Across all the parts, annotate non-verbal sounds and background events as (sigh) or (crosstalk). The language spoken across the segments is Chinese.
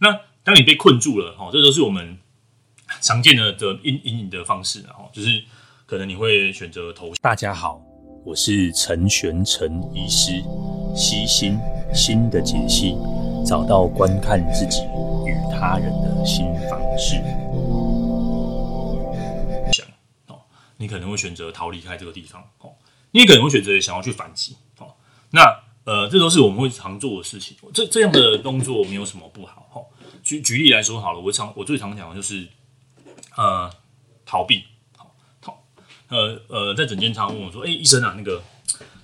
那当你被困住了，哈，这都是我们常见的的阴阴影的方式，哈，就是可能你会选择投降。大家好，我是陈玄陈医师，悉心心的解析，找到观看自己与他人的新方式。想哦，你可能会选择逃离开这个地方，哦，你也可能会选择想要去反击，哦，那呃，这都是我们会常做的事情。这这样的动作没有什么不好，哈。举举例来说好了，我常我最常讲的就是，呃，逃避，好逃，呃呃，在诊间常问我说，哎、医生啊，那个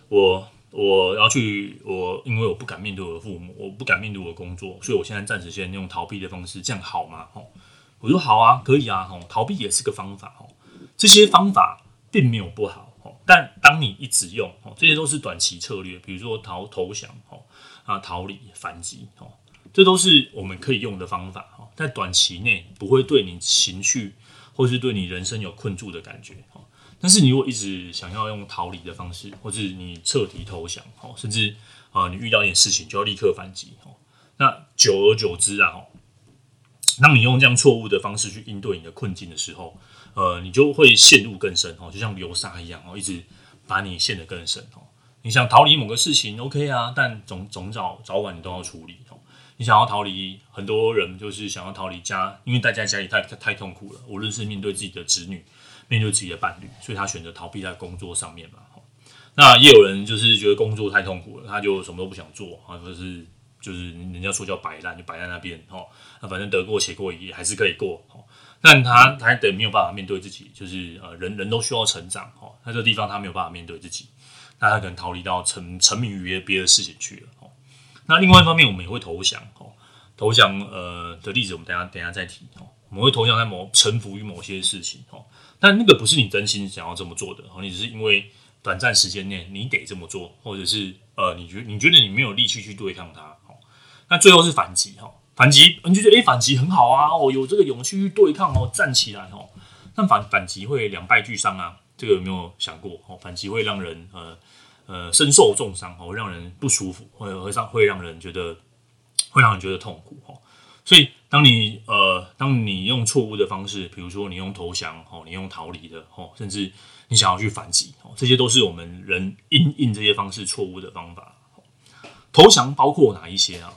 我我要去，我因为我不敢面对我的父母，我不敢面对我的工作，所以我现在暂时先用逃避的方式，这样好吗？吼，我说好啊，可以啊，吼，逃避也是个方法，吼，这些方法并没有不好，但当你一直用，哦，这些都是短期策略，比如说逃投降，吼啊，逃离反击，哦。这都是我们可以用的方法哈，在短期内不会对你情绪或是对你人生有困住的感觉哈。但是你如果一直想要用逃离的方式，或是你彻底投降哈，甚至啊你遇到一点事情就要立刻反击哈，那久而久之啊哈，当你用这样错误的方式去应对你的困境的时候，呃，你就会陷入更深哦，就像流沙一样哦，一直把你陷得更深哦。你想逃离某个事情 OK 啊，但总总早早晚你都要处理哦。你想要逃离，很多人就是想要逃离家，因为大家家里太太太痛苦了。无论是面对自己的子女，面对自己的伴侣，所以他选择逃避在工作上面嘛。那也有人就是觉得工作太痛苦了，他就什么都不想做啊，或者是就是人家说叫摆烂，就摆在那边哦。那反正得过且过也还是可以过哦。但他他得没有办法面对自己，就是呃人人都需要成长哦。他这个地方他没有办法面对自己，那他可能逃离到沉沉迷于别的事情去了哦。那另外一方面，我们也会投降哦。投降呃的例子，我们等下等下再提哦。我们会投降在某臣服于某些事情哦，但那个不是你真心想要这么做的哦，你只是因为短暂时间内你得这么做，或者是呃你觉你觉得你没有力气去对抗它哦。那最后是反击哈，反击你就觉得诶反击很好啊哦，有这个勇气去对抗哦，站起来哦。但反反击会两败俱伤啊，这个有没有想过哦？反击会让人呃。呃，身受重伤哦，让人不舒服，会会让会让人觉得会让人觉得痛苦哦。所以，当你呃，当你用错误的方式，比如说你用投降哦，你用逃离的哦，甚至你想要去反击哦，这些都是我们人应应这些方式错误的方法。投降包括哪一些啊？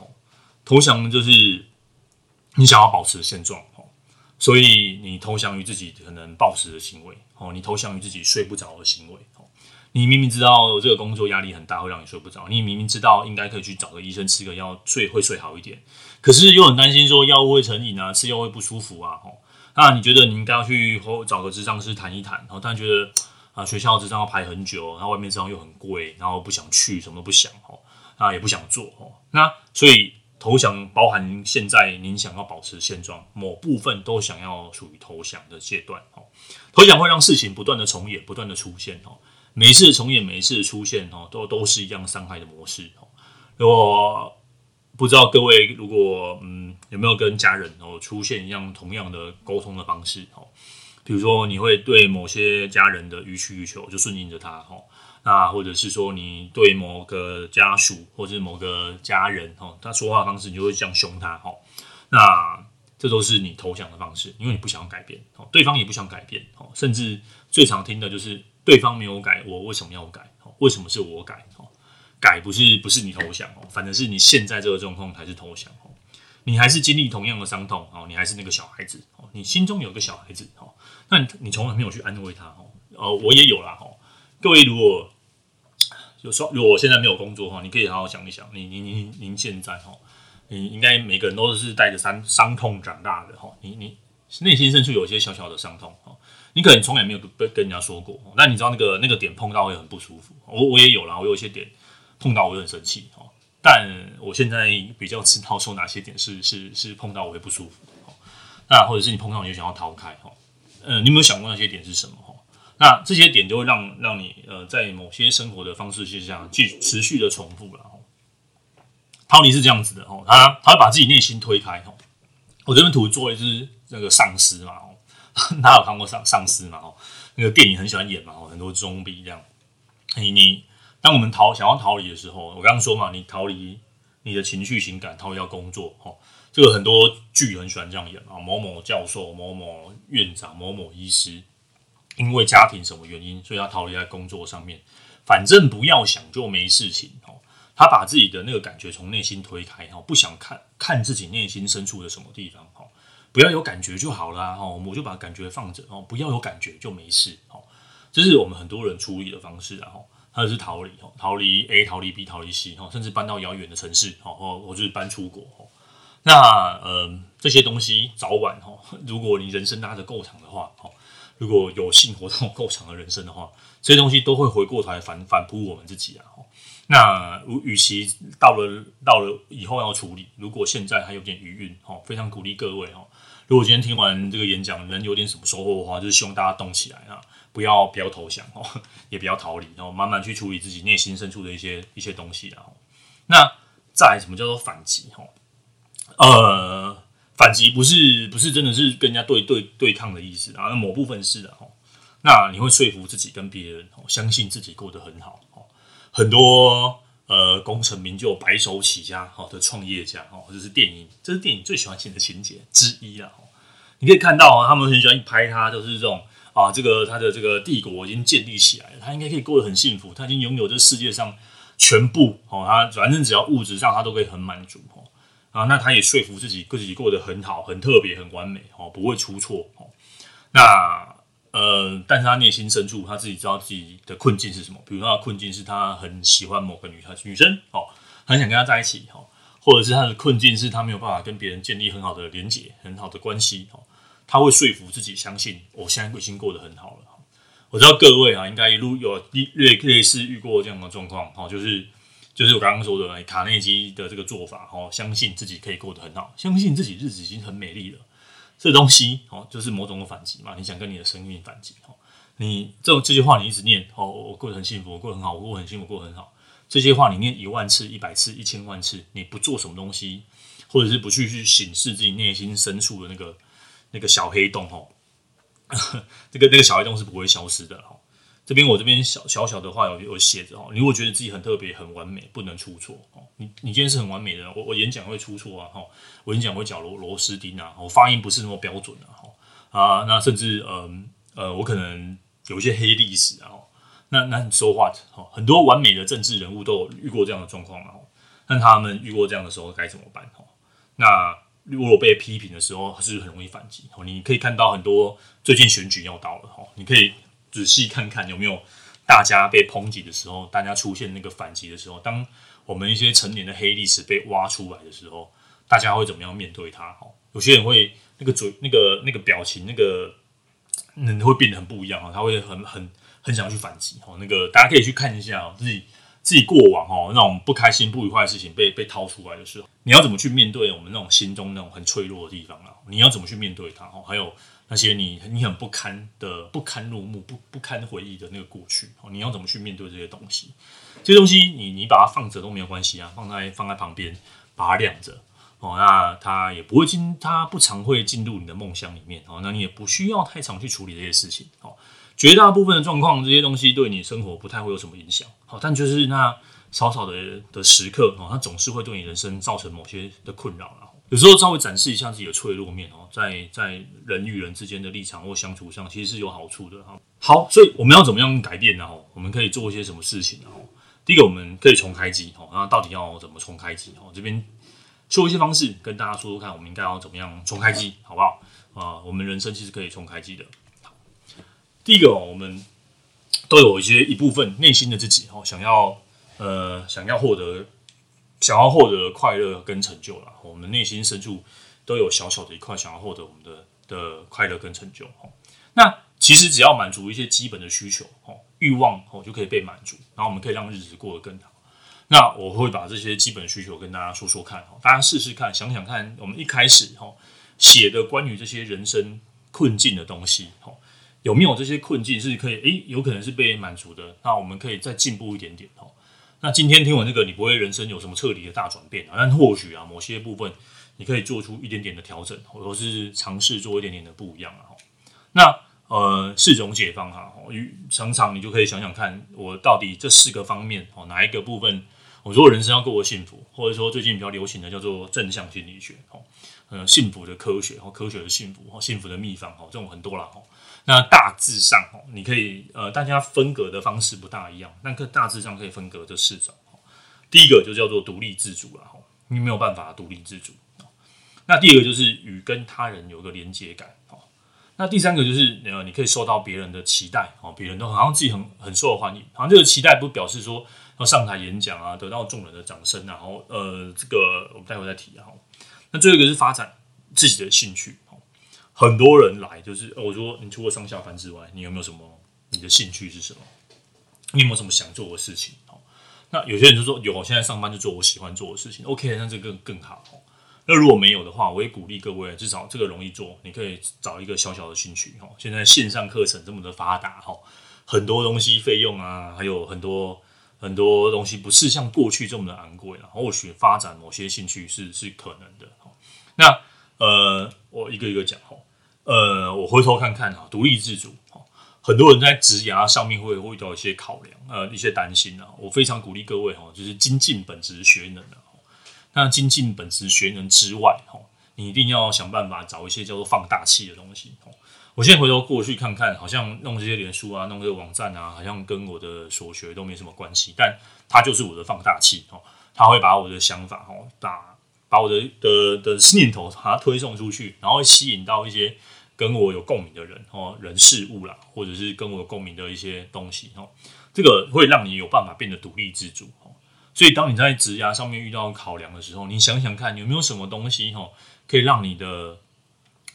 投降就是你想要保持现状哦，所以你投降于自己可能暴食的行为哦，你投降于自己睡不着的行为哦。你明明知道这个工作压力很大，会让你睡不着。你明明知道应该可以去找个医生吃个药，睡会睡好一点。可是又很担心说药物会成瘾啊，吃药会不舒服啊。吼，那你觉得你应该要去找个智障师谈一谈。哦，但觉得啊，学校智障要排很久，然后外面智障又很贵，然后不想去，什么都不想。哦，那也不想做。哦，那所以投降包含现在您想要保持现状，某部分都想要属于投降的阶段。哦，投降会让事情不断的重演，不断的出现。哦。每一次重演，每一次出现，哦，都都是一样伤害的模式，哦。如果不知道各位，如果嗯有没有跟家人哦出现一样同样的沟通的方式，哦，比如说你会对某些家人的予取予求就顺应着他，哦，那或者是说你对某个家属或者是某个家人，哦，他说话方式你就会这样凶他，哦，那这都是你投降的方式，因为你不想要改变，哦，对方也不想改变，哦，甚至最常听的就是。对方没有改，我为什么要改？为什么是我改？改不是不是你投降哦，反正是你现在这个状况才是投降哦。你还是经历同样的伤痛哦，你还是那个小孩子哦，你心中有个小孩子哦，那你从来没有去安慰他哦。呃，我也有啦哦。各位如果有说，如果我现在没有工作哈，你可以好好想一想，你你你您现在哈，你应该每个人都是带着伤伤痛长大的哈，你你内心深处有一些小小的伤痛哈。你可能从来没有跟跟人家说过，那你知道那个那个点碰到会很不舒服。我我也有啦，我有一些点碰到我会很生气哦。但我现在比较知道说哪些点是是是碰到我会不舒服。那或者是你碰到你就想要逃开哦。呃，你有没有想过那些点是什么？那这些点就会让让你呃在某些生活的方式就这样继持续的重复了。逃离是这样子的哦，他他会把自己内心推开哦。我这边图做的是那个丧尸嘛。(laughs) 哪有看过丧丧尸嘛？哦，那个电影很喜欢演嘛，哦，很多装逼这样。你你，当我们逃想要逃离的时候，我刚刚说嘛，你逃离你的情绪情感，逃离要工作，哦，这个很多剧很喜欢这样演啊，某某教授、某某院长、某某医师，因为家庭什么原因，所以他逃离在工作上面。反正不要想就没事情哦。他把自己的那个感觉从内心推开哈，不想看看自己内心深处的什么地方哈，不要有感觉就好啦。哈。我就把感觉放着哦，不要有感觉就没事哦。这是我们很多人处理的方式啊。他是逃离哦，逃离 A，逃离 B，逃离 C 甚至搬到遥远的城市哦，或或就是搬出国。那呃，这些东西早晚哈，如果你人生拉得够长的话，哈，如果有性活动够长的人生的话，(laughs) 这些东西都会回过头来反反扑我们自己啊。那与其到了到了以后要处理，如果现在还有点余韵，哈，非常鼓励各位哈，如果今天听完这个演讲能有点什么收获的话，就是希望大家动起来啊，不要不要投降哦，(laughs) 也不要逃离，然后慢慢去处理自己内心深处的一些一些东西啊。那再来什么叫做反击哈？呃，反击不是不是真的是跟人家对对对抗的意思啊，那某部分是的哈。那你会说服自己跟别人哦，相信自己过得很好。很多呃功成名就、白手起家好的创业家哦，或者是电影，这是电影最喜欢写的情节之一啊。你可以看到啊，他们很喜欢拍他，都是这种啊，这个他的这个帝国已经建立起来了，他应该可以过得很幸福，他已经拥有这世界上全部哦，他反正只要物质上他都可以很满足哦。啊，那他也说服自己，自己过得很好、很特别、很完美，哦，不会出错，哦。那呃，但是他内心深处，他自己知道自己的困境是什么。比如说，困境是他很喜欢某个女孩女生，哦，很想跟他在一起，哦，或者是他的困境是他没有办法跟别人建立很好的连接、很好的关系，哦，他会说服自己相信，我现在已经过得很好了。我知道各位啊，应该一路有类类似遇过这样的状况，哦，就是。就是我刚刚说的卡内基的这个做法，哦，相信自己可以过得很好，相信自己日子已经很美丽了。这东西，哦，就是某种的反击嘛。你想跟你的生命反击，哦，你这这些话你一直念，哦，我过得很幸福，我过得很好，我过得很幸福，过得很好。这些话你念一万次、一百次、一千万次，你不做什么东西，或者是不去去审视自己内心深处的那个那个小黑洞，哦，(laughs) 这个那个小黑洞是不会消失的，哦。这边我这边小小小的话有有写着哦，你如果觉得自己很特别、很完美，不能出错哦。你你今天是很完美的，我我演讲会出错啊哈，我演讲会讲螺螺丝钉啊，我发音不是那么标准的哈啊，那甚至嗯呃，我可能有一些黑历史啊，那那 so what 哈，很多完美的政治人物都有遇过这样的状况啊，那他们遇过这样的时候该怎么办哈？那如果被批评的时候是很容易反击哦，你可以看到很多最近选举要到了哈，你可以。仔细看看有没有大家被抨击的时候，大家出现那个反击的时候，当我们一些成年的黑历史被挖出来的时候，大家会怎么样面对它？哈，有些人会那个嘴、那个那个表情、那个嗯会变得很不一样哈，他会很很很想去反击哦。那个大家可以去看一下自己自己过往哦那种不开心、不愉快的事情被被掏出来的时候，你要怎么去面对我们那种心中那种很脆弱的地方啊？你要怎么去面对它？哦，还有。那些你你很不堪的、不堪入目、不不堪回忆的那个过去，哦，你要怎么去面对这些东西？这些东西你你把它放着都没有关系啊，放在放在旁边，把它晾着哦，那它也不会进，它不常会进入你的梦乡里面哦，那你也不需要太常去处理这些事情哦。绝大部分的状况，这些东西对你生活不太会有什么影响，好，但就是那少少的的时刻哦，它总是会对你人生造成某些的困扰了。有时候稍微展示一下自己的脆弱面哦，在在人与人之间的立场或相处上，其实是有好处的哈。好，所以我们要怎么样改变呢？哈，我们可以做一些什么事情呢？第一个，我们可以重开机哈。那到底要怎么重开机？哈，这边说一些方式跟大家说说看，我们应该要怎么样重开机，好不好？啊，我们人生其实可以重开机的。第一个，我们都有一些一部分内心的自己哈，想要呃，想要获得。想要获得快乐跟成就啦，我们内心深处都有小小的一块想要获得我们的的快乐跟成就。那其实只要满足一些基本的需求，欲望就可以被满足，然后我们可以让日子过得更好。那我会把这些基本需求跟大家说说看，大家试试看，想想看，我们一开始写的关于这些人生困境的东西，有没有这些困境是可以，诶，有可能是被满足的？那我们可以再进步一点点。那今天听完这个，你不会人生有什么彻底的大转变啊？但或许啊，某些部分你可以做出一点点的调整，或者是尝试做一点点的不一样啊。那呃，四种解放哈，常常你就可以想想看，我到底这四个方面哦，哪一个部分我说人生要过得幸福，或者说最近比较流行的叫做正向心理学，哦，呃，幸福的科学，哦，科学的幸福，哦，幸福的秘方，哦，这种很多啦，哦，那大致上，哦，你可以，呃，大家分隔的方式不大一样，但可大致上可以分隔这四种，第一个就叫做独立自主了，哦，你没有办法独立自主，哦，那第二个就是与跟他人有个连接感，哦。那第三个就是呃，你可以受到别人的期待哦，别人都好像自己很很受欢迎，好像这个期待不表示说上台演讲啊，得到众人的掌声，然后呃，这个我们待会再提啊。那最后一个是发展自己的兴趣，很多人来就是我说你除了上下班之外，你有没有什么你的兴趣是什么？你有没有什么想做的事情？那有些人就说有，我现在上班就做我喜欢做的事情，OK，那这个更更好。那如果没有的话，我也鼓励各位，至少这个容易做，你可以找一个小小的兴趣哈。现在线上课程这么的发达哈，很多东西费用啊，还有很多很多东西不是像过去这么的昂贵了。或许发展某些兴趣是是可能的。那呃，我一个一个讲哈。呃，我回头看看哈，独立自主哈，很多人在职涯上面会会遇到一些考量，呃，一些担心啊。我非常鼓励各位哈，就是精进本职学能的。那精进本职学能之外，哈，你一定要想办法找一些叫做放大器的东西，我现在回头过去看看，好像弄这些脸书啊，弄这个网站啊，好像跟我的所学都没什么关系，但它就是我的放大器，哦。它会把我的想法，哦，把把我的的的念头，它推送出去，然后吸引到一些跟我有共鸣的人，哦，人事物啦，或者是跟我有共鸣的一些东西，哦。这个会让你有办法变得独立自主，哦。所以，当你在职涯上面遇到考量的时候，你想想看，有没有什么东西哈，可以让你的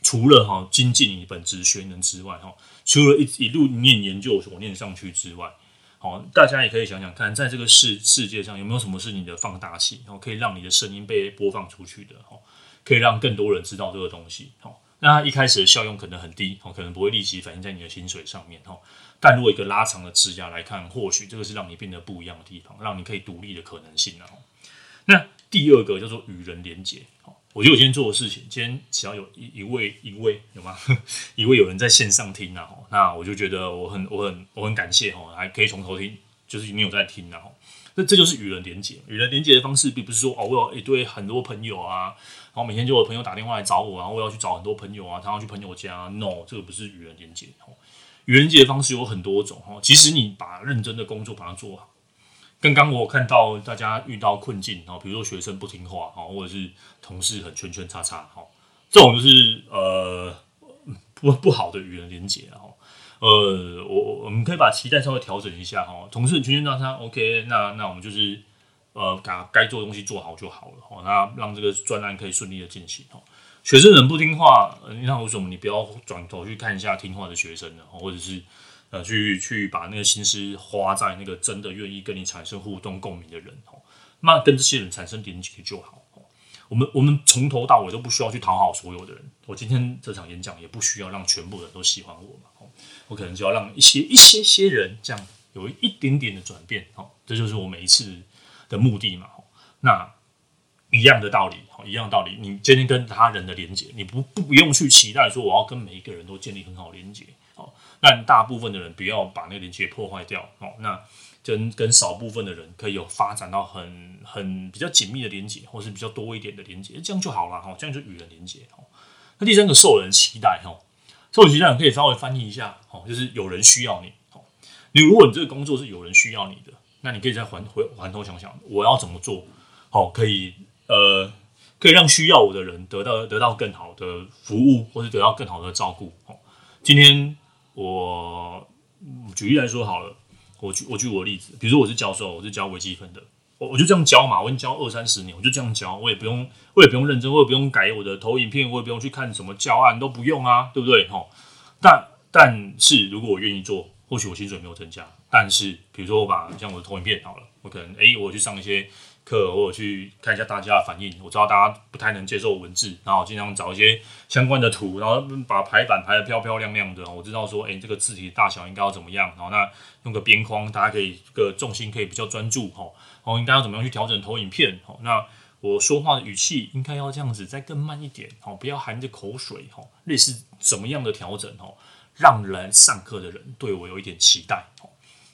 除了哈精进你本职学能之外哈，除了一一路念研究所念上去之外，好，大家也可以想想看，在这个世世界上有没有什么是你的放大器，然后可以让你的声音被播放出去的哈，可以让更多人知道这个东西。好，那一开始的效用可能很低，哦可能不会立即反映在你的薪水上面哈。但如果一个拉长的职涯来看，或许这个是让你变得不一样的地方，让你可以独立的可能性。那第二个叫做与人连结。我觉得我今天做的事情，今天只要有一一位一位有吗？(laughs) 一位有人在线上听啊，那我就觉得我很我很我很感谢哦，还可以从头听，就是你有在听啊。那这就是与人连接。与人连接的方式，并不是说哦，我有一堆很多朋友啊，然后每天就有朋友打电话来找我，然后我要去找很多朋友啊，他要去朋友家。No，这个不是与人连接。哦。与人连结的方式有很多种哦，其实你把认真的工作把它做好。刚刚我看到大家遇到困境哦，比如说学生不听话哈，或者是同事很圈圈叉叉哈，这种就是呃不不好的与人连接哈。呃，我我们可以把期待稍微调整一下哈，同事圈圈叉叉 OK，那那我们就是呃把该做的东西做好就好了哈，那让这个专案可以顺利的进行哈。学生人不听话，那为什么你不要转头去看一下听话的学生呢？或者是呃，去去把那个心思花在那个真的愿意跟你产生互动共鸣的人哦，那跟这些人产生连接就好。我们我们从头到尾都不需要去讨好所有的人。我今天这场演讲也不需要让全部人都喜欢我嘛。我可能就要让一些一些些人这样有一点点的转变。哦，这就是我每一次的目的嘛。那。一样的道理，一样的道理。你今天跟他人的连接，你不不不用去期待说我要跟每一个人都建立很好连接，让。大部分的人不要把那个连接破坏掉，哦。那跟跟少部分的人可以有发展到很很比较紧密的连接，或是比较多一点的连接，这样就好了，哈。这样就与人连接，哦。那第三个受人期待，哈，受人期待可以稍微翻译一下，哦，就是有人需要你，哦。你如果你这个工作是有人需要你的，那你可以再回回回头想想，我要怎么做，好可以。呃，可以让需要我的人得到得到更好的服务，或者得到更好的照顾。哦，今天我举例来说好了，我举我举我的例子，比如说我是教授，我是教微积分的，我我就这样教嘛，我已经教二三十年，我就这样教，我也不用，我也不用认真，我也不用改我的投影片，我也不用去看什么教案，都不用啊，对不对？哈，但但是如果我愿意做，或许我薪水没有增加，但是比如说我把像我的投影片好了，我可能诶、我去上一些。课，或者去看一下大家的反应。我知道大家不太能接受文字，然后尽量找一些相关的图，然后把排版排得漂漂亮亮的。我知道说，哎，这个字体大小应该要怎么样？然后那用个边框，大家可以个重心可以比较专注。哈，然后应该要怎么样去调整投影片？哈，那我说话的语气应该要这样子，再更慢一点。哈，不要含着口水。哈，类似怎么样的调整？哈，让人上课的人对我有一点期待。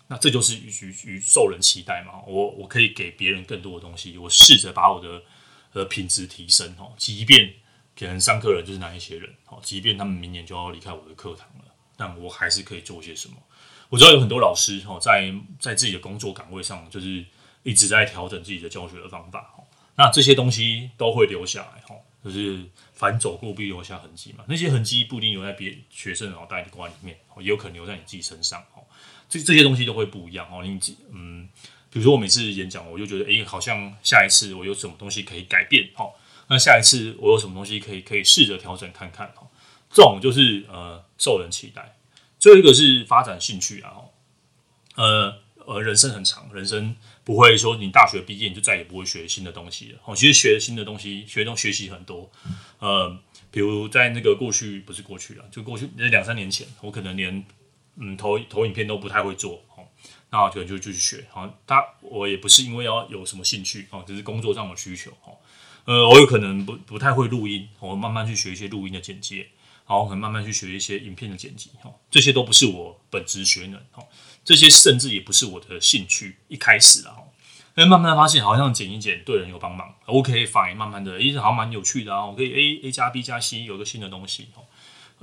那这就是与与受人期待嘛。我我可以给别人更多的东西，我试着把我的呃品质提升哦。即便可能上课人就是那一些人哦，即便他们明年就要离开我的课堂了，但我还是可以做些什么。我知道有很多老师哦，在在自己的工作岗位上，就是一直在调整自己的教学的方法哦。那这些东西都会留下来哈，就是凡走过必留下痕迹嘛。那些痕迹不一定留在别学生脑袋的瓜里面，也有可能留在你自己身上。这这些东西都会不一样哦。你嗯，比如说我每次演讲，我就觉得诶，好像下一次我有什么东西可以改变哦。那下一次我有什么东西可以可以试着调整看看哦。这种就是呃受人期待。最后一个是发展兴趣啊，呃呃，人生很长，人生。不会说你大学毕业你就再也不会学新的东西了。哦，其实学新的东西，学东学习很多。呃，比如在那个过去，不是过去了，就过去那两三年前，我可能连嗯投投影片都不太会做。哦，那我可能就就去学。好，他我也不是因为要有什么兴趣哦，只是工作上的需求。哦，呃，我有可能不不太会录音，我慢慢去学一些录音的剪接。好，我可能慢慢去学一些影片的剪辑。哦，这些都不是我本职学能。哦。这些甚至也不是我的兴趣，一开始啊，但慢慢的发现好像剪一剪对人有帮忙，OK fine，慢慢的，诶，好像蛮有趣的啊，我可以 A A 加 B 加 C 有个新的东西哦。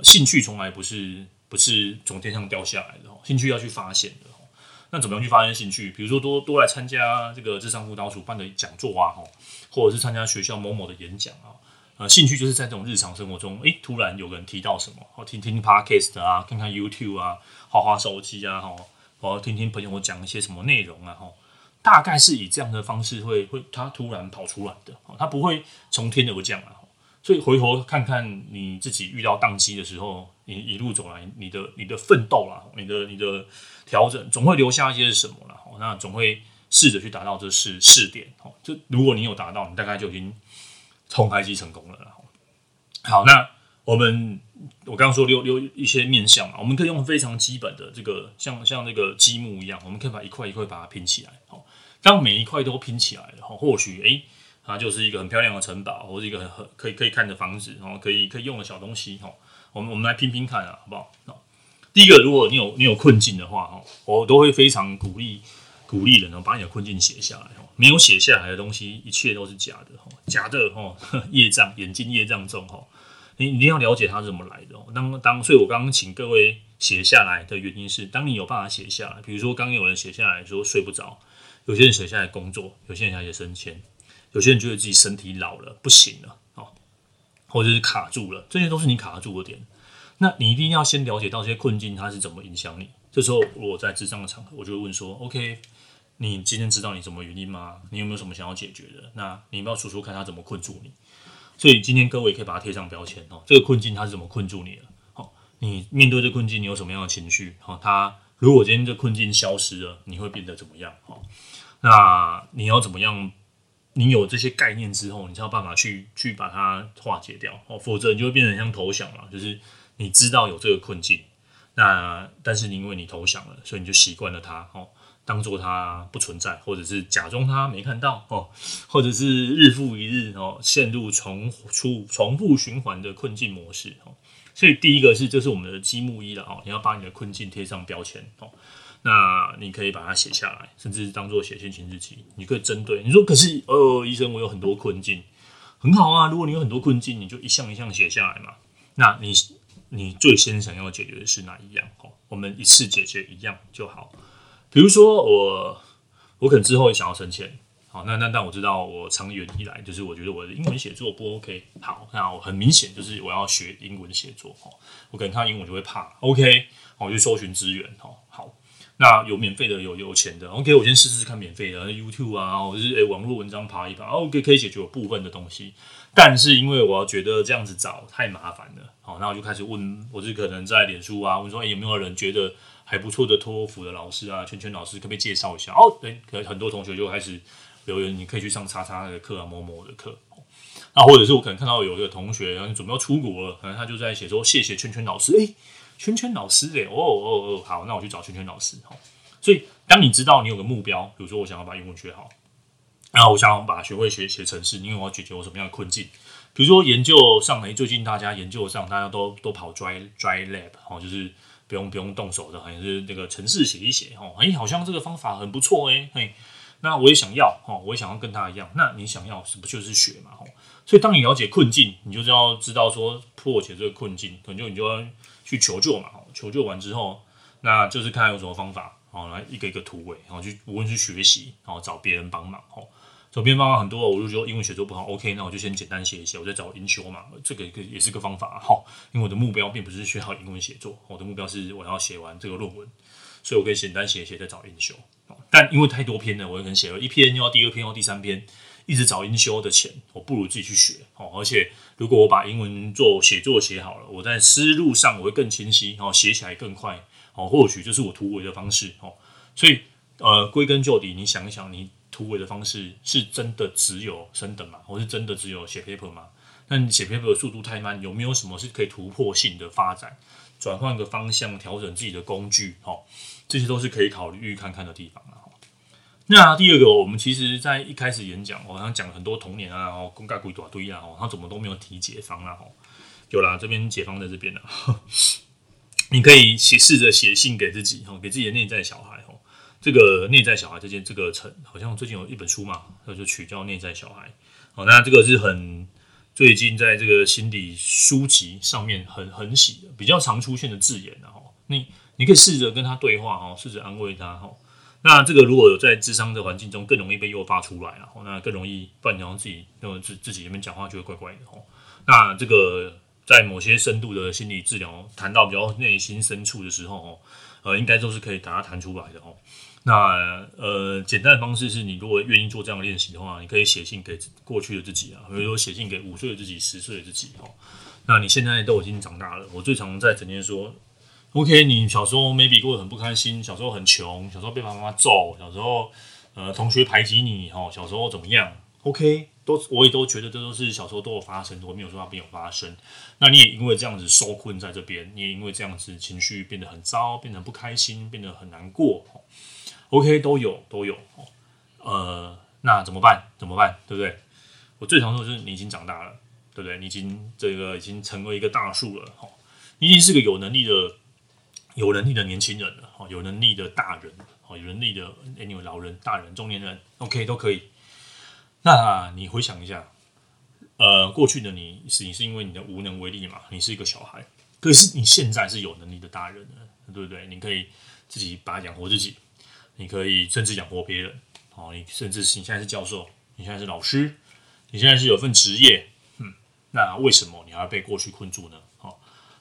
兴趣从来不是不是从天上掉下来的哦，兴趣要去发现的哦。那怎么样去发现兴趣？比如说多多来参加这个智商辅导组办的讲座啊，或者是参加学校某某的演讲啊。呃，兴趣就是在这种日常生活中，诶，突然有个人提到什么，哦，听听 Podcast 啊，看看 YouTube 啊，滑滑手机啊，哈。我要听听朋友讲一些什么内容啊，吼，大概是以这样的方式会会他突然跑出来的，他不会从天而降啊，所以回头看看你自己遇到当机的时候，你一路走来，你的你的奋斗啦，你的你的调整，总会留下一些什么啦，那总会试着去达到这试试点，哦，就如果你有达到，你大概就已经冲开机成功了，好，那我们。我刚刚说溜溜一些面向嘛，我们可以用非常基本的这个像像那个积木一样，我们可以把一块一块把它拼起来。好，当每一块都拼起来了，或许诶，它就是一个很漂亮的城堡，或者一个很很可以可以看的房子，然后可以可以用的小东西。哈，我们我们来拼拼看啊，好不好？第一个，如果你有你有困境的话，哈，我都会非常鼓励鼓励人哦，把你的困境写下来哦。没有写下来的东西，一切都是假的。假的哦，(laughs) 业障，眼睛业障重。哈。你一定要了解它是怎么来的哦。当当，所以我刚刚请各位写下来的原因是，当你有办法写下来，比如说刚刚有人写下来说睡不着，有些人写下来工作，有些人写升迁，有些人觉得自己身体老了不行了，或者是卡住了，这些都是你卡住的点。那你一定要先了解到这些困境它是怎么影响你。这时候我在智商的场合，我就会问说：OK，你今天知道你什么原因吗？你有没有什么想要解决的？那你要不要说说看他怎么困住你？所以今天各位可以把它贴上标签哦。这个困境它是怎么困住你的？好，你面对这困境，你有什么样的情绪？好，它如果今天这困境消失了，你会变得怎么样？好，那你要怎么样？你有这些概念之后，你才有办法去去把它化解掉哦。否则你就会变成像投降了，就是你知道有这个困境，那但是因为你投降了，所以你就习惯了它哦。当做它不存在，或者是假装它没看到哦，或者是日复一日哦，陷入重出重复循环的困境模式哦。所以第一个是，这是我们的积木一了哦，你要把你的困境贴上标签哦。那你可以把它写下来，甚至当做写心情日记。你可以针对你说，可是呃，医生，我有很多困境，很好啊。如果你有很多困境，你就一项一项写下来嘛。那你你最先想要解决的是哪一样？哦，我们一次解决一样就好。比如说我，我可能之后也想要升迁，好，那那但我知道我长远以来就是我觉得我的英文写作不 OK，好，那我很明显就是我要学英文写作，哦，我可能看到英文就会怕，OK，我就搜寻资源，哦，那有免费的，有有钱的，OK，我先试试看免费的 YouTube 啊，或者是诶网络文章爬一爬，OK，可以解决我部分的东西，但是因为我要觉得这样子找太麻烦了，好，那我就开始问，我是可能在脸书啊，问说，诶有没有人觉得？还不错的托福的老师啊，圈圈老师可不可以介绍一下？哦，对，可能很多同学就开始留言，你可以去上叉叉的课啊，某某的课。那或者是我可能看到有一个同学，然后准备要出国了，可能他就在写说谢谢圈圈老师。诶，圈圈老师，诶，哦哦哦，好，那我去找圈圈老师。好，所以当你知道你有个目标，比如说我想要把英文学好，然后我想要把学会学写程式，因为我要解决我什么样的困境？比如说研究上，诶，最近大家研究上，大家都都跑 dry dry lab，哦，就是。不用不用动手的，好像是这个程式写一写哦，哎，好像这个方法很不错哎，嘿，那我也想要哦，我也想要跟他一样。那你想要不就是学嘛？哦，所以当你了解困境，你就要知道说破解这个困境，可能就你就要去求救嘛。求救完之后，那就是看有什么方法哦，来一个一个突围，然后去无论是学习，然后找别人帮忙哦。左边方法很多，我就觉得英文写作不好，OK，那我就先简单写一写，我再找英修嘛，这个也是个方法哈。因为我的目标并不是学好英文写作，我的目标是我要写完这个论文，所以我可以简单写一写再找英修。但因为太多篇了，我可能写了一篇又要第二篇又要第三篇，一直找英修的钱，我不如自己去学哦。而且如果我把英文做写作写好了，我在思路上我会更清晰哦，写起来更快哦。或许就是我突围的方式哦。所以呃，归根究底，你想一想你。突围的方式是真的只有升等吗？或是真的只有写 paper 吗？那你写 paper 的速度太慢，有没有什么是可以突破性的发展？转换个方向，调整自己的工具，哦，这些都是可以考虑看看的地方。那第二个，我们其实在一开始演讲，我好像讲了很多童年啊，哦，公干鬼大堆啊，哦，他怎么都没有提解方啊，哦，有啦，这边解放在这边呢，(laughs) 你可以写试着写信给自己，哦，给自己的内在小孩。哦这个内在小孩这件这个成好像最近有一本书嘛，那就取叫内在小孩。哦，那这个是很最近在这个心理书籍上面很很喜的，比较常出现的字眼的哈。你你可以试着跟他对话哈，试着安慰他哈。那这个如果有在智商的环境中，更容易被诱发出来啊，那更容易不然自己那自自己里面讲话就会怪怪的哦。那这个在某些深度的心理治疗谈到比较内心深处的时候哦，呃，应该都是可以把它谈出来的哦。那呃，简单的方式是你如果愿意做这样的练习的话，你可以写信给过去的自己啊，比如说写信给五岁的自己、十岁的自己哦。那你现在都已经长大了，我最常在整天说，OK，你小时候 maybe 过得很不开心，小时候很穷，小时候被爸爸妈妈揍，小时候呃同学排挤你哦，小时候怎么样？OK，都我也都觉得这都是小时候都有发生，我没有说它没有发生。那你也因为这样子受困在这边，你也因为这样子情绪变得很糟，变得不开心，变得很难过。OK，都有都有，呃，那怎么办？怎么办？对不对？我最常说的就是你已经长大了，对不对？你已经这个已经成为一个大树了，哈，你已经是个有能力的、有能力的年轻人了，哈，有能力的大人，哈，有能力的 anyway 老人、大人、中年人，OK，都可以。那你回想一下，呃，过去的你是你是因为你的无能为力嘛？你是一个小孩，可是你现在是有能力的大人了，对不对？你可以自己把养活自己。你可以甚至养活别人，哦，你甚至是你现在是教授，你现在是老师，你现在是有份职业，嗯，那为什么你还要被过去困住呢？哦，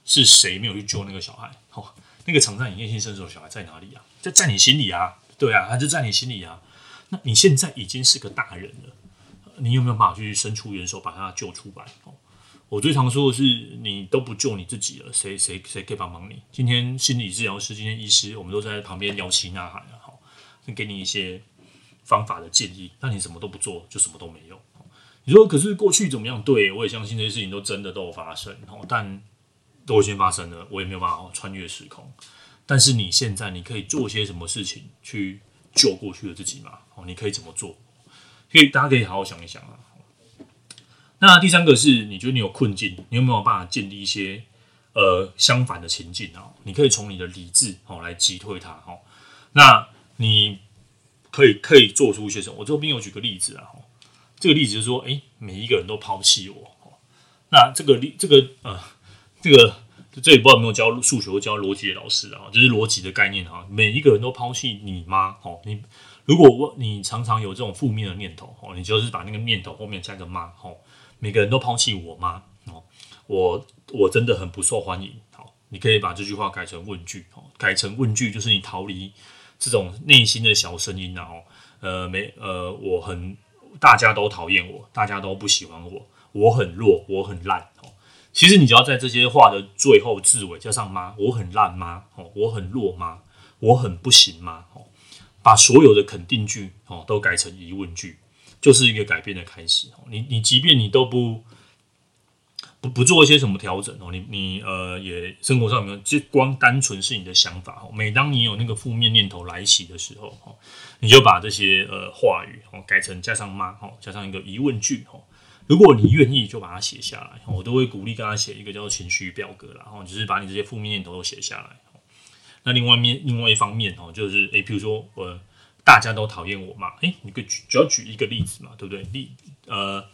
是谁没有去救那个小孩？哦，那个藏在你内心深处的小孩在哪里啊？在在你心里啊，对啊，他就在你心里啊。那你现在已经是个大人了，你有没有办法去伸出援手把他救出来？哦，我最常说的是，你都不救你自己了，谁谁谁可以帮忙你？今天心理治疗师，今天医师，我们都在旁边摇旗呐喊啊。给你一些方法的建议，那你什么都不做，就什么都没有。你说，可是过去怎么样？对，我也相信这些事情都真的都有发生，但都已经发生了，我也没有办法穿越时空。但是你现在，你可以做些什么事情去救过去的自己吗？哦，你可以怎么做？可以，大家可以好好想一想啊。那第三个是，你觉得你有困境，你有没有办法建立一些呃相反的情境啊？你可以从你的理智哦来击退它哦。那你可以可以做出一些什么？我这边有举个例子啊，这个例子就是说，诶，每一个人都抛弃我，那这个例这个呃，这个这也不知道有没有教数学或教逻辑的老师啊，就是逻辑的概念哈，每一个人都抛弃你吗？哦，你如果我你常常有这种负面的念头哦，你就是把那个念头后面加个妈？哦，每个人都抛弃我吗？哦，我我真的很不受欢迎。好，你可以把这句话改成问句，哦，改成问句就是你逃离。这种内心的小声音，然后，呃，没，呃，我很，大家都讨厌我，大家都不喜欢我，我很弱，我很烂，哦，其实你只要在这些话的最后字尾加上吗？我很烂吗？哦，我很弱吗？我很不行吗？哦，把所有的肯定句，哦，都改成疑问句，就是一个改变的开始。你你即便你都不。不不做一些什么调整哦，你你呃也生活上没有，就光单纯是你的想法哦。每当你有那个负面念头来袭的时候哦，你就把这些呃话语哦改成加上吗哦，加上一个疑问句哦。如果你愿意，就把它写下来，我都会鼓励大家写一个叫做情绪表格，然后就是把你这些负面念头都写下来。那另外面另外一方面哦，就是诶，比如说我大家都讨厌我嘛，诶，你可以举，只要举一个例子嘛，对不对？例呃，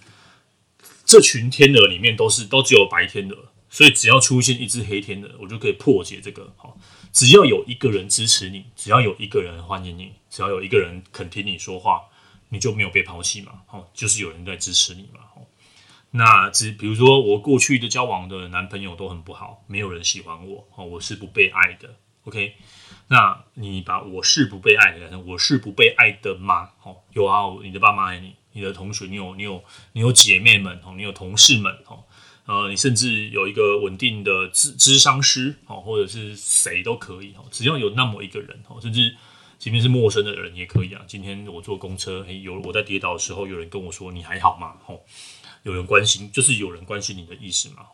这群天鹅里面都是都只有白天鹅，所以只要出现一只黑天鹅，我就可以破解这个。好，只要有一个人支持你，只要有一个人欢迎你，只要有一个人肯听你说话，你就没有被抛弃嘛。好，就是有人在支持你嘛。那只比如说我过去的交往的男朋友都很不好，没有人喜欢我哦，我是不被爱的。OK，那你把我是不被爱的改成我是不被爱的吗？哦，有啊，你的爸妈爱你，你的同学，你有你有你有姐妹们哦，你有同事们哦，呃，你甚至有一个稳定的咨咨商师哦，或者是谁都可以哦，只要有那么一个人哦，甚至即便是陌生的人也可以啊。今天我坐公车，有我在跌倒的时候，有人跟我说你还好吗？哦。有人关心，就是有人关心你的意思嘛，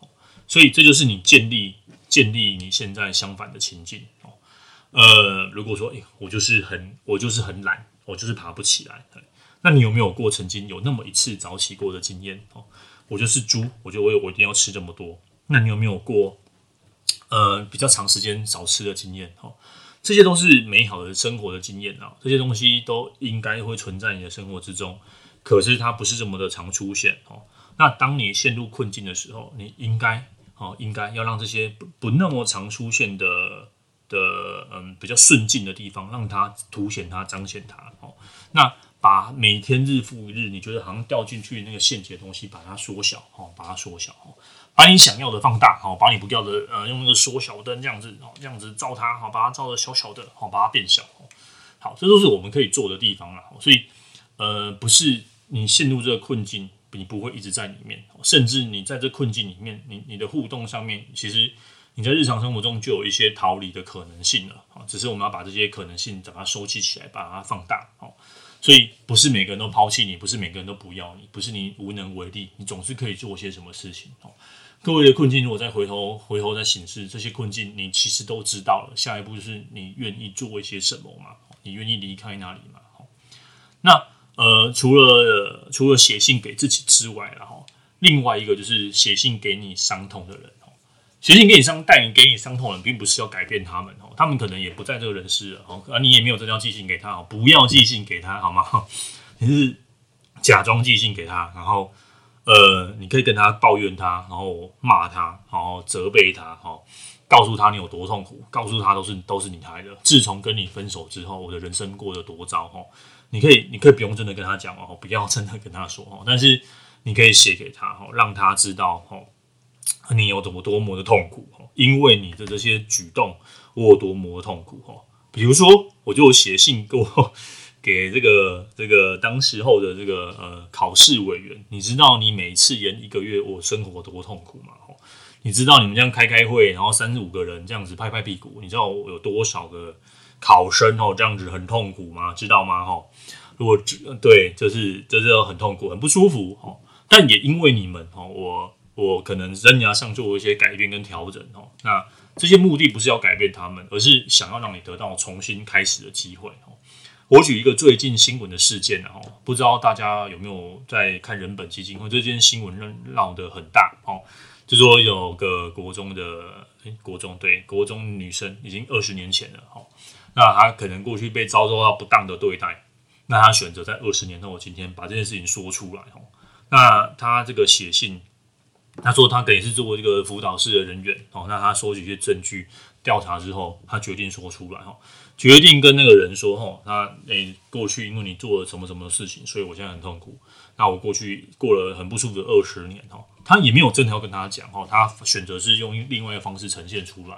所以这就是你建立建立你现在相反的情境哦。呃，如果说，哎，我就是很我就是很懒，我就是爬不起来，那你有没有过曾经有那么一次早起过的经验哦？我就是猪，我觉得我有我一定要吃这么多。那你有没有过呃比较长时间少吃的经验哦？这些都是美好的生活的经验啊，这些东西都应该会存在你的生活之中。可是它不是这么的常出现哦。那当你陷入困境的时候，你应该哦，应该要让这些不不那么常出现的的嗯比较顺境的地方，让它凸显它、彰显它哦。那把每天日复一日，你觉得好像掉进去那个陷阱的东西，把它缩小哦，把它缩小哦，把你想要的放大哦，把你不要的呃用那个缩小灯这样子哦，这样子照它好，把它照的小小的好，把它变小哦。好，这都是我们可以做的地方了。所以呃，不是。你陷入这个困境，你不会一直在里面，甚至你在这困境里面，你你的互动上面，其实你在日常生活中就有一些逃离的可能性了啊。只是我们要把这些可能性把它收集起来，把它放大。所以不是每个人都抛弃你，不是每个人都不要你，不是你无能为力，你总是可以做些什么事情哦。各位的困境，如果再回头回头再审视这些困境，你其实都知道了。下一步就是你愿意做一些什么嘛？你愿意离开那里嘛？那。呃，除了、除了写信给自己之外，然后另外一个就是写信给你伤痛的人哦。写信给你伤带你给你伤痛的人，并不是要改变他们哦，他们可能也不在这个人世了哦，啊，你也没有真的要寄信给他哦，不要寄信给他好吗？(laughs) 你是假装寄信给他，然后呃，你可以跟他抱怨他，然后骂他，然后责备他，哦，告诉他你有多痛苦，告诉他都是都是你害的。自从跟你分手之后，我的人生过得多糟哦。你可以，你可以不用真的跟他讲哦，不要真的跟他说哦，但是你可以写给他哦，让他知道哦，你有多么多么的痛苦哦，因为你的这些举动，我有多么的痛苦哦。比如说，我就写信过给这个这个当时候的这个呃考试委员，你知道你每次延一个月，我生活多痛苦吗？哦，你知道你们这样开开会，然后三十五个人这样子拍拍屁股，你知道我有多少个？考生哦，这样子很痛苦吗？知道吗？哈，如果对，就是就是很痛苦，很不舒服哦。但也因为你们哦，我我可能生涯上做一些改变跟调整哦。那这些目的不是要改变他们，而是想要让你得到重新开始的机会哦。我举一个最近新闻的事件哦，不知道大家有没有在看人本基金会？这件新闻闹得很大哦，就说有个国中的国中对国中女生，已经二十年前了哦。那他可能过去被遭受到不当的对待，那他选择在二十年后今天把这件事情说出来哦。那他这个写信，他说他等于是作为这个辅导室的人员哦，那他收集一些证据调查之后，他决定说出来哦，决定跟那个人说哦，他诶过去因为你做了什么什么事情，所以我现在很痛苦。那我过去过了很不舒服的二十年哦，他也没有真的要跟他讲哦，他选择是用另外一个方式呈现出来。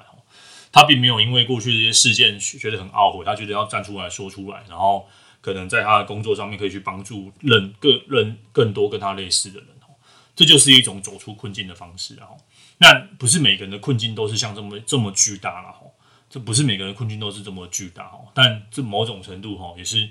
他并没有因为过去这些事件觉得很懊悔，他觉得要站出来说出来，然后可能在他的工作上面可以去帮助人更人更多跟他类似的人哦，这就是一种走出困境的方式哦。那不是每个人的困境都是像这么这么巨大了哈，这不是每个人困境都是这么巨大哈，但这某种程度哈也是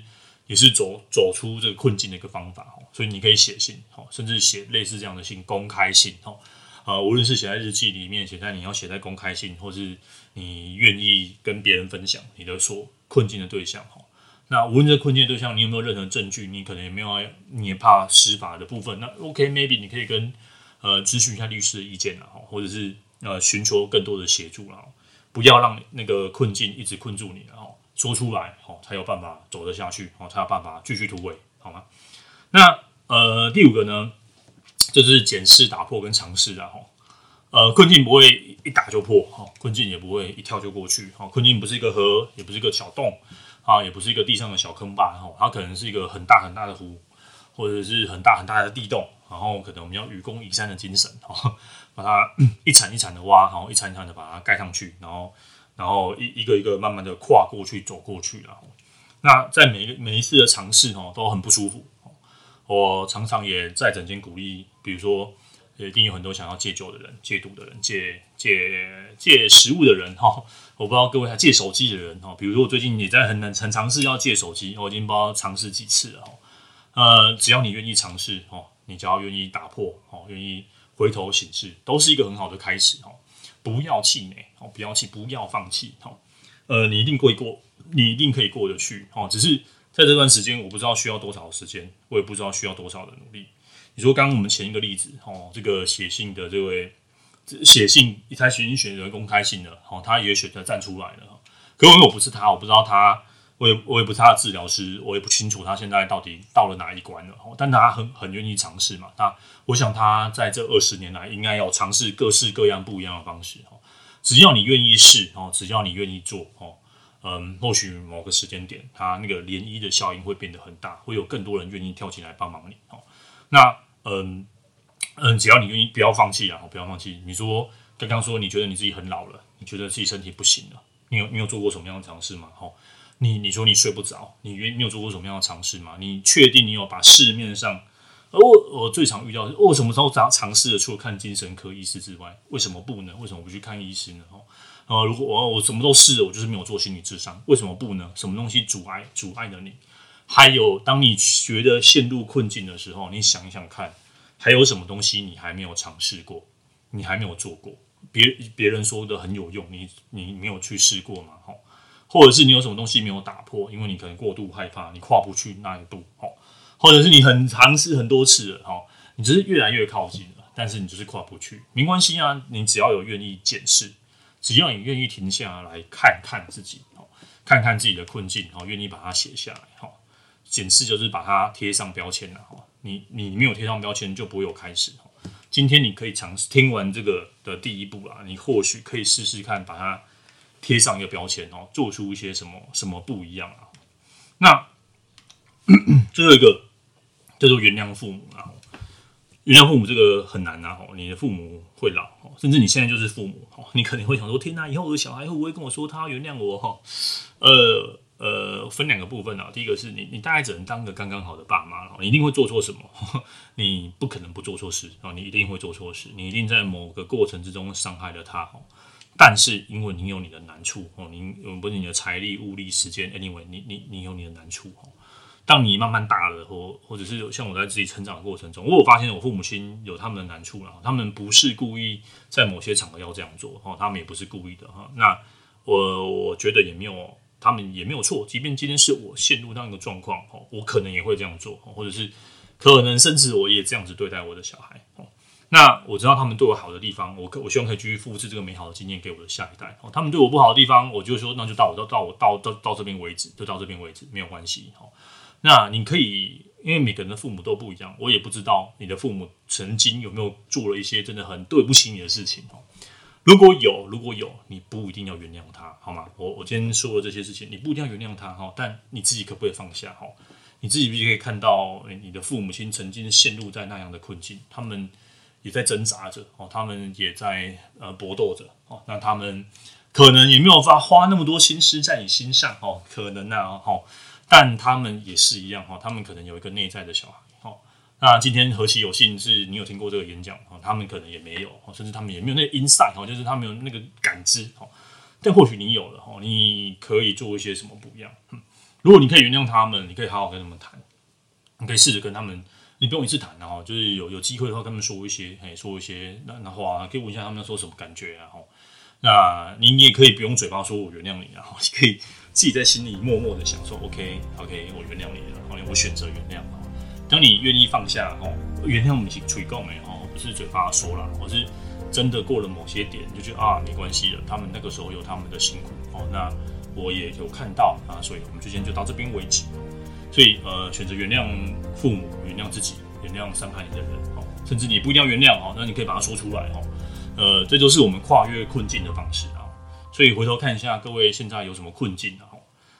也是走走出这个困境的一个方法哦。所以你可以写信哈，甚至写类似这样的信，公开信哈。啊，无论是写在日记里面，写在你要写在公开信，或是你愿意跟别人分享你的所困境的对象哈。那无论这困境的对象，你有没有任何证据？你可能也没有，你也怕司法的部分。那 OK，maybe、你可以跟呃咨询一下律师的意见了哈，或者是呃寻求更多的协助了。不要让那个困境一直困住你，然后说出来，哦，才有办法走得下去，哦，才有办法继续突围，好吗？那呃，第五个呢，就是检视、打破跟尝试，然后呃，困境不会一打就破，哈，困境也不会一跳就过去，哈，困境不是一个河，也不是一个小洞，啊，也不是一个地上的小坑吧，哈，它可能是一个很大很大的湖，或者是很大很大的地洞。然后可能我们要愚公移山的精神，哈，把它一铲一铲的挖，然后一铲一铲的把它盖上去，然后，然后一一个一个慢慢的跨过去，走过去，然后，那在每一每一次的尝试哦，都很不舒服。我常常也在整间鼓励，比如说，一定有很多想要戒酒的人、戒毒的人、戒借借食物的人，哈，我不知道各位还借手机的人，哈，比如说我最近也在很难很尝试要借手机，我已经不知道尝试几次了，哈，呃，只要你愿意尝试，哦。你只要愿意打破，哦，愿意回头行事，都是一个很好的开始，哦。不要气馁，哦，不要气，不要放弃，哦。呃，你一定会过，你一定可以过得去，哦。只是在这段时间，我不知道需要多少时间，我也不知道需要多少的努力。你说，刚刚我们前一个例子，哦，这个写信的这位写信，他已经选择公开信了，哦，他也选择站出来了。可我不是他，我不知道他。我也我也不是他的治疗师，我也不清楚他现在到底到了哪一关了。但他很很愿意尝试嘛。那我想他在这二十年来应该要尝试各式各样不一样的方式。只要你愿意试哦，只要你愿意做哦，嗯，或许某个时间点，他那个涟漪的效应会变得很大，会有更多人愿意跳进来帮忙你。哦，那嗯嗯，只要你愿意，不要放弃啊，不要放弃。你说刚刚说你觉得你自己很老了，你觉得自己身体不行了，你有你有做过什么样的尝试吗？哦。你你说你睡不着，你愿你有做过什么样的尝试吗？你确定你有把市面上，而我我最常遇到，我什么时候尝尝试的？除了看精神科医师之外，为什么不呢？为什么不去看医师呢？哦，呃，如果我我什么都试了，我就是没有做心理智商，为什么不呢？什么东西阻碍阻碍了你？还有，当你觉得陷入困境的时候，你想一想看，还有什么东西你还没有尝试过？你还没有做过？别别人说的很有用，你你没有去试过吗？哈。或者是你有什么东西没有打破，因为你可能过度害怕，你跨不去那一步，哦，或者是你很尝试很多次了，哦，你只是越来越靠近了，但是你就是跨不去，没关系啊，你只要有愿意检视，只要你愿意停下来看看自己，哦，看看自己的困境，哦，愿意把它写下来，哈，检视就是把它贴上标签了，哈，你你没有贴上标签就不会有开始，今天你可以尝试听完这个的第一步啊，你或许可以试试看把它。贴上一个标签哦，做出一些什么什么不一样啊？那最后一个叫做原谅父母啊，原谅父母这个很难啊！你的父母会老，甚至你现在就是父母，你可能会想说：天哪，以后我的小孩会不会跟我说他原谅我？哈，呃呃，分两个部分啊。第一个是你，你大概只能当个刚刚好的爸妈了，你一定会做错什么？(laughs) 你不可能不做错事啊，你一定会做错事，你一定在某个过程之中伤害了他哦。但是因为你有你的难处哦，你不是你的财力、物力、时间，anyway，你你你有你的难处哦。当你慢慢大了，或或者是像我在自己成长的过程中，我有发现我父母亲有他们的难处了，他们不是故意在某些场合要这样做哦，他们也不是故意的哈。那我我觉得也没有，他们也没有错。即便今天是我陷入那个状况哦，我可能也会这样做，或者是可能甚至我也这样子对待我的小孩哦。那我知道他们对我好的地方，我可我希望可以继续复制这个美好的经验给我的下一代。哦，他们对我不好的地方，我就说那就到我到到我到到到这边为止，就到这边为止，没有关系。哦，那你可以，因为每个人的父母都不一样，我也不知道你的父母曾经有没有做了一些真的很对不起你的事情。哦，如果有，如果有，你不一定要原谅他，好吗？我我今天说的这些事情，你不一定要原谅他，哈，但你自己可不可以放下？哈，你自己必须可以看到，你的父母亲曾经陷入在那样的困境，他们。也在挣扎着哦，他们也在呃搏斗着哦。那他们可能也没有法花那么多心思在你心上哦，可能啊哈。但他们也是一样哈，他们可能有一个内在的小孩。那今天何其有幸是你有听过这个演讲哦，他们可能也没有，甚至他们也没有那个 insight 哦，就是他们有那个感知哦。但或许你有了哦，你可以做一些什么不一样？如果你可以原谅他们，你可以好好跟他们谈，你可以试着跟他们。你不用一次谈，然后就是有有机会的话，跟他们说一些，哎，说一些那那话，可以问一下他们要说什么感觉，然后，那你你也可以不用嘴巴说我原谅你，然 (laughs) 后你可以自己在心里默默的想说，OK OK，我原谅你了，然后我选择原谅。当你愿意放下，哦，原谅你是嘴讲的，哦，不是嘴巴说了，我是真的过了某些点，就觉得啊没关系了，他们那个时候有他们的辛苦哦，那我也有看到啊，所以我们之间就到这边为止。所以呃，选择原谅父母，原谅自己，原谅伤害你的人哦，甚至你不一定要原谅哦，那你可以把它说出来哦。呃，这就是我们跨越困境的方式啊。所以回头看一下各位现在有什么困境啊？